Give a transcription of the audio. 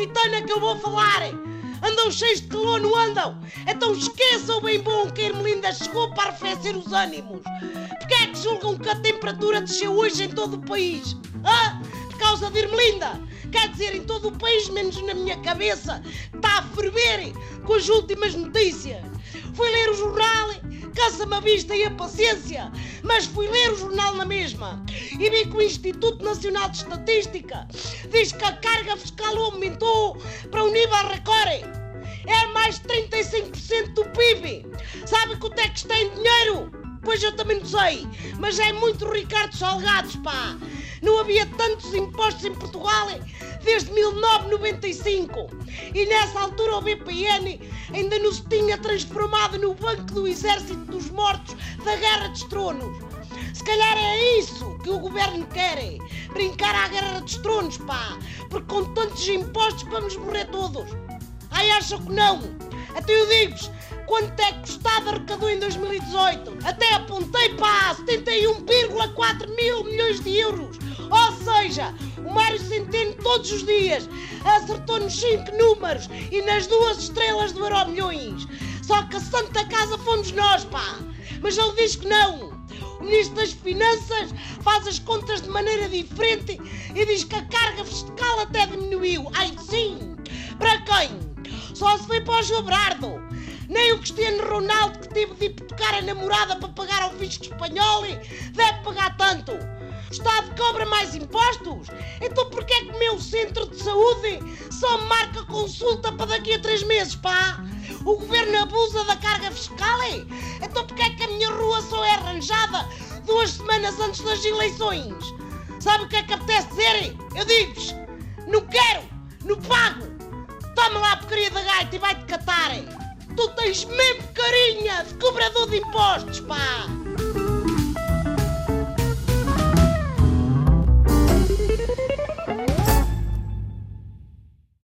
Aquitana que eu vou falar. Andam cheios de calor, não andam? Então esqueçam bem bom que a Ermelinda chegou para arrefecer os ânimos. Porquê é que julgam que a temperatura desceu hoje em todo o país? Hã? Por causa de Ermelinda? Quer dizer, em todo o país, menos na minha cabeça, está a ferver com as últimas notícias. Fui ler o jornal, cansa-me a vista e a paciência, mas fui ler o jornal na mesma e vi que o Instituto Nacional de Estatística diz que a carga fiscal aumentou para um nível recorde. É mais de 35% do PIB. Sabe quanto é que está em dinheiro? Pois eu também não sei, mas é muito Ricardo Salgados, pá. Não havia tantos impostos em Portugal desde 1995. E nessa altura o BPN ainda não se tinha transformado no Banco do Exército dos Mortos da Guerra dos Tronos. Se calhar é isso que o governo quer, é brincar à Guerra dos Tronos, pá, porque com tantos impostos vamos morrer todos. Ai, acham que não? Até eu digo-vos, quanto é que Estado arrecadou em 2018? Até apontei para 71,4 mil milhões de euros. Ou seja, o Mário Centeno todos os dias acertou nos 5 números e nas duas estrelas do Euro Milhões. Só que a Santa Casa fomos nós, pá. Mas ele diz que não. O Ministro das Finanças faz as contas de maneira diferente e diz que a carga fiscal até diminuiu. Ai sim! Para quem? Só se foi para o Gilbrardo. Nem o Cristiano Ronaldo, que teve de hipotecar a namorada para pagar ao fisco espanhol, deve pagar tanto. O Estado cobra mais impostos? Então porquê é que o meu centro de saúde só marca consulta para daqui a três meses, pá? O governo abusa da carga fiscal? Então porquê é que a minha rua só é arranjada duas semanas antes das eleições? Sabe o que é que apetece dizer? Eu digo-vos, não quero, não pago. Toma lá a porcaria da gaita e vai-te catar. Tu tens mesmo carinha de cobrador de impostos, pá!